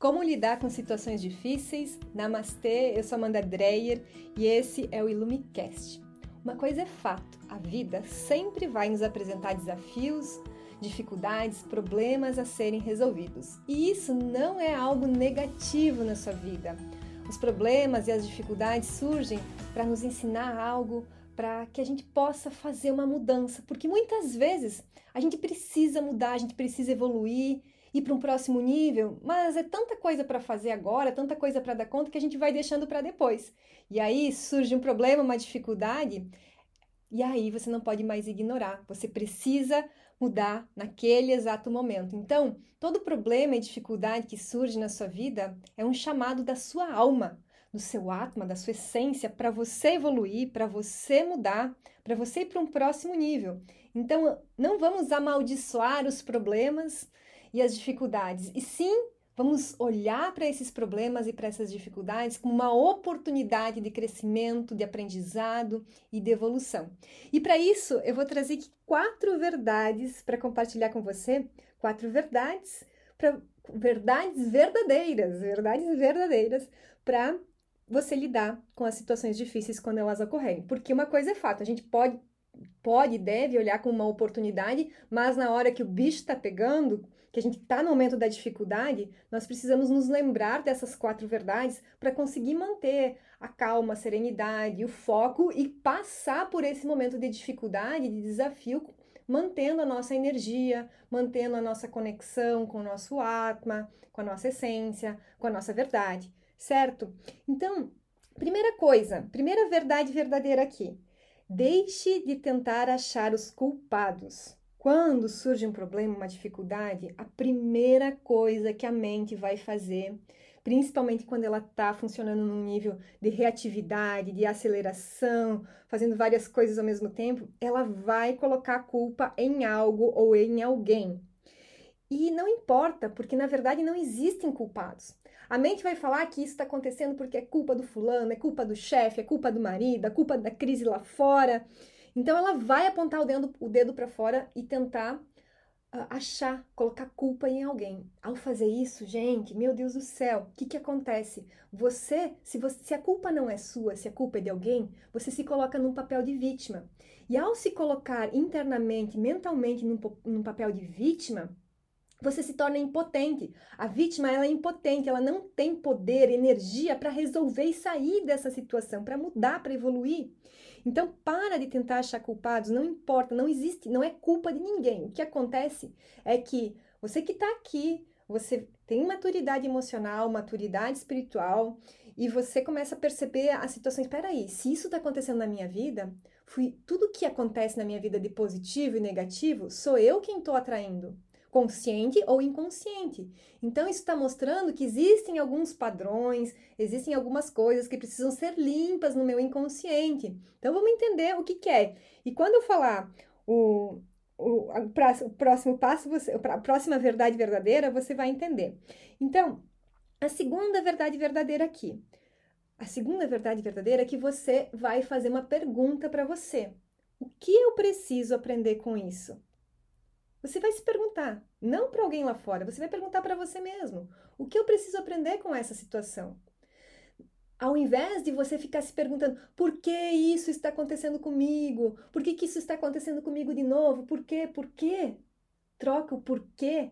Como lidar com situações difíceis? Namastê, eu sou Amanda Dreyer e esse é o Ilumicast. Uma coisa é fato, a vida sempre vai nos apresentar desafios, dificuldades, problemas a serem resolvidos. E isso não é algo negativo na sua vida. Os problemas e as dificuldades surgem para nos ensinar algo, para que a gente possa fazer uma mudança, porque muitas vezes a gente precisa mudar, a gente precisa evoluir, ir para um próximo nível, mas é tanta coisa para fazer agora, tanta coisa para dar conta que a gente vai deixando para depois. E aí surge um problema, uma dificuldade, e aí você não pode mais ignorar. Você precisa mudar naquele exato momento. Então, todo problema e dificuldade que surge na sua vida é um chamado da sua alma, do seu atma, da sua essência, para você evoluir, para você mudar, para você ir para um próximo nível. Então, não vamos amaldiçoar os problemas, e as dificuldades, e sim vamos olhar para esses problemas e para essas dificuldades como uma oportunidade de crescimento, de aprendizado e de evolução. E para isso, eu vou trazer aqui quatro verdades para compartilhar com você, quatro verdades verdades verdadeiras, verdades verdadeiras para você lidar com as situações difíceis quando elas ocorrerem. Porque uma coisa é fato, a gente pode pode deve olhar como uma oportunidade, mas na hora que o bicho está pegando, que a gente está no momento da dificuldade, nós precisamos nos lembrar dessas quatro verdades para conseguir manter a calma, a serenidade, o foco e passar por esse momento de dificuldade, de desafio, mantendo a nossa energia, mantendo a nossa conexão com o nosso atma, com a nossa essência, com a nossa verdade, certo? Então, primeira coisa, primeira verdade verdadeira aqui. Deixe de tentar achar os culpados. Quando surge um problema, uma dificuldade, a primeira coisa que a mente vai fazer, principalmente quando ela está funcionando num nível de reatividade, de aceleração, fazendo várias coisas ao mesmo tempo, ela vai colocar a culpa em algo ou em alguém. E não importa, porque na verdade não existem culpados. A mente vai falar que isso está acontecendo porque é culpa do fulano, é culpa do chefe, é culpa do marido, é culpa da crise lá fora. Então ela vai apontar o dedo, o dedo para fora e tentar uh, achar, colocar culpa em alguém. Ao fazer isso, gente, meu Deus do céu, o que, que acontece? Você se, você, se a culpa não é sua, se a culpa é de alguém, você se coloca num papel de vítima. E ao se colocar internamente, mentalmente num, num papel de vítima, você se torna impotente. A vítima ela é impotente, ela não tem poder, energia para resolver e sair dessa situação, para mudar, para evoluir. Então, para de tentar achar culpados, não importa, não existe, não é culpa de ninguém. O que acontece é que você que está aqui, você tem maturidade emocional, maturidade espiritual, e você começa a perceber as situações. Espera aí, se isso está acontecendo na minha vida, fui tudo que acontece na minha vida de positivo e negativo, sou eu quem estou atraindo consciente ou inconsciente. Então, isso está mostrando que existem alguns padrões, existem algumas coisas que precisam ser limpas no meu inconsciente. Então, vamos entender o que, que é. E quando eu falar o, o, o próximo passo, você, a próxima verdade verdadeira, você vai entender. Então, a segunda verdade verdadeira aqui. A segunda verdade verdadeira é que você vai fazer uma pergunta para você. O que eu preciso aprender com isso? Você vai se perguntar, não para alguém lá fora, você vai perguntar para você mesmo: o que eu preciso aprender com essa situação? Ao invés de você ficar se perguntando por que isso está acontecendo comigo, por que, que isso está acontecendo comigo de novo, por quê, por quê? Troca o porquê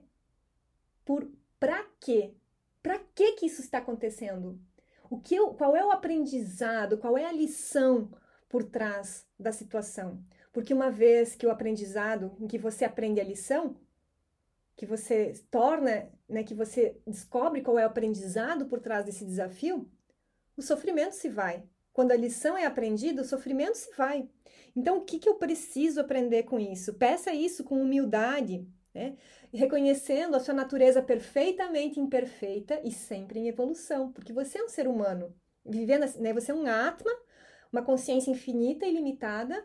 por para quê? Para que que isso está acontecendo? O que eu, qual é o aprendizado, qual é a lição por trás da situação? Porque uma vez que o aprendizado, em que você aprende a lição, que você torna, né, que você descobre qual é o aprendizado por trás desse desafio, o sofrimento se vai. Quando a lição é aprendida, o sofrimento se vai. Então, o que, que eu preciso aprender com isso? Peça isso com humildade, né? reconhecendo a sua natureza perfeitamente imperfeita e sempre em evolução, porque você é um ser humano, vivendo, né? você é um atma, uma consciência infinita e limitada,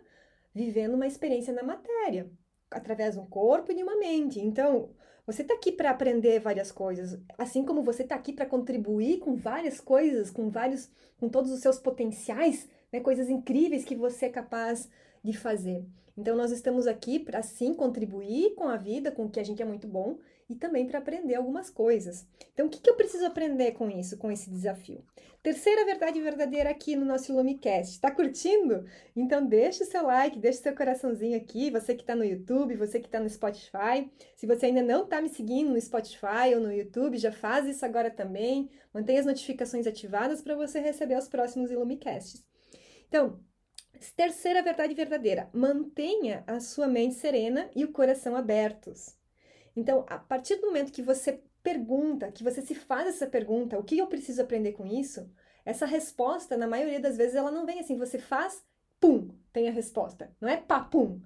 vivendo uma experiência na matéria, através de um corpo e de uma mente. Então, você está aqui para aprender várias coisas, assim como você está aqui para contribuir com várias coisas, com vários, com todos os seus potenciais, né, coisas incríveis que você é capaz de fazer. Então, nós estamos aqui para sim contribuir com a vida, com o que a gente é muito bom, e também para aprender algumas coisas. Então, o que, que eu preciso aprender com isso, com esse desafio? Terceira verdade verdadeira aqui no nosso Lumicast. Está curtindo? Então, deixa o seu like, deixa o seu coraçãozinho aqui. Você que está no YouTube, você que está no Spotify. Se você ainda não está me seguindo no Spotify ou no YouTube, já faz isso agora também. Mantenha as notificações ativadas para você receber os próximos Ilumicasts. Então, terceira verdade verdadeira: mantenha a sua mente serena e o coração abertos. Então, a partir do momento que você pergunta, que você se faz essa pergunta, o que eu preciso aprender com isso? Essa resposta, na maioria das vezes, ela não vem assim, você faz, pum, tem a resposta. Não é papum.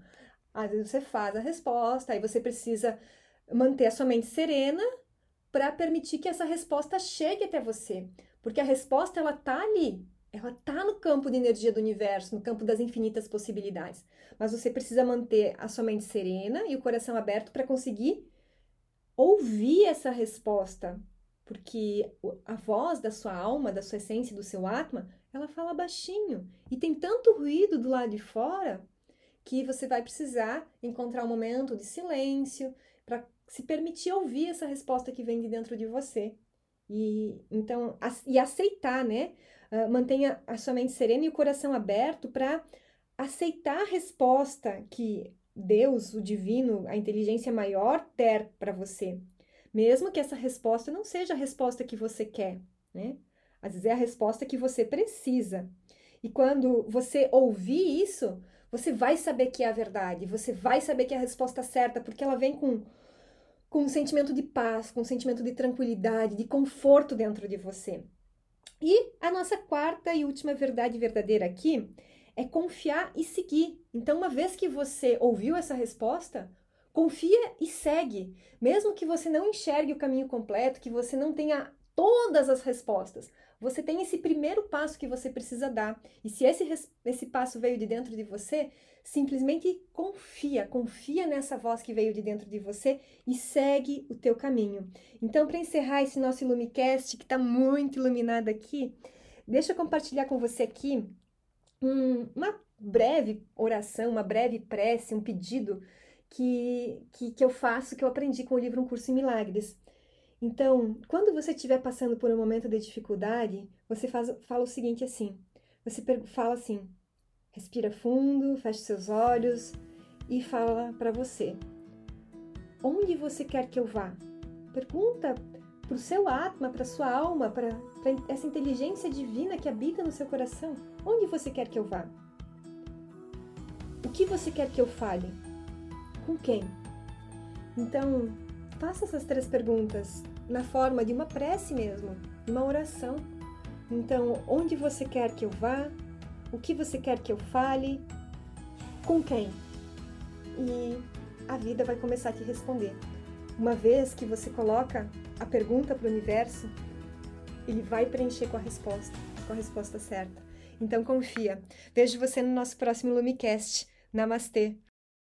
Às vezes você faz a resposta, aí você precisa manter a sua mente serena para permitir que essa resposta chegue até você. Porque a resposta, ela tá ali, ela tá no campo de energia do universo, no campo das infinitas possibilidades. Mas você precisa manter a sua mente serena e o coração aberto para conseguir ouvir essa resposta, porque a voz da sua alma, da sua essência, do seu atma, ela fala baixinho e tem tanto ruído do lado de fora que você vai precisar encontrar um momento de silêncio para se permitir ouvir essa resposta que vem de dentro de você. E então e aceitar, né? Uh, mantenha a sua mente serena e o coração aberto para aceitar a resposta que Deus, o divino, a inteligência maior der para você. Mesmo que essa resposta não seja a resposta que você quer, né? Às vezes é a resposta que você precisa. E quando você ouvir isso, você vai saber que é a verdade, você vai saber que é a resposta certa, porque ela vem com, com um sentimento de paz, com um sentimento de tranquilidade, de conforto dentro de você. E a nossa quarta e última verdade verdadeira aqui é confiar e seguir. Então, uma vez que você ouviu essa resposta, confia e segue. Mesmo que você não enxergue o caminho completo, que você não tenha todas as respostas, você tem esse primeiro passo que você precisa dar. E se esse, esse passo veio de dentro de você, simplesmente confia, confia nessa voz que veio de dentro de você e segue o teu caminho. Então, para encerrar esse nosso Ilumicast, que está muito iluminado aqui, deixa eu compartilhar com você aqui um, uma breve oração, uma breve prece, um pedido que, que, que eu faço, que eu aprendi com o livro Um Curso em Milagres. Então, quando você estiver passando por um momento de dificuldade, você faz, fala o seguinte assim: você fala assim, respira fundo, fecha seus olhos e fala para você: onde você quer que eu vá? Pergunta para o seu atma, para sua alma, para essa inteligência divina que habita no seu coração. Onde você quer que eu vá? O que você quer que eu fale? Com quem? Então, faça essas três perguntas na forma de uma prece mesmo, uma oração. Então, onde você quer que eu vá? O que você quer que eu fale? Com quem? E a vida vai começar a te responder. Uma vez que você coloca a pergunta para o universo, ele vai preencher com a resposta, com a resposta certa. Então confia. Vejo você no nosso próximo Lumicast. Namastê!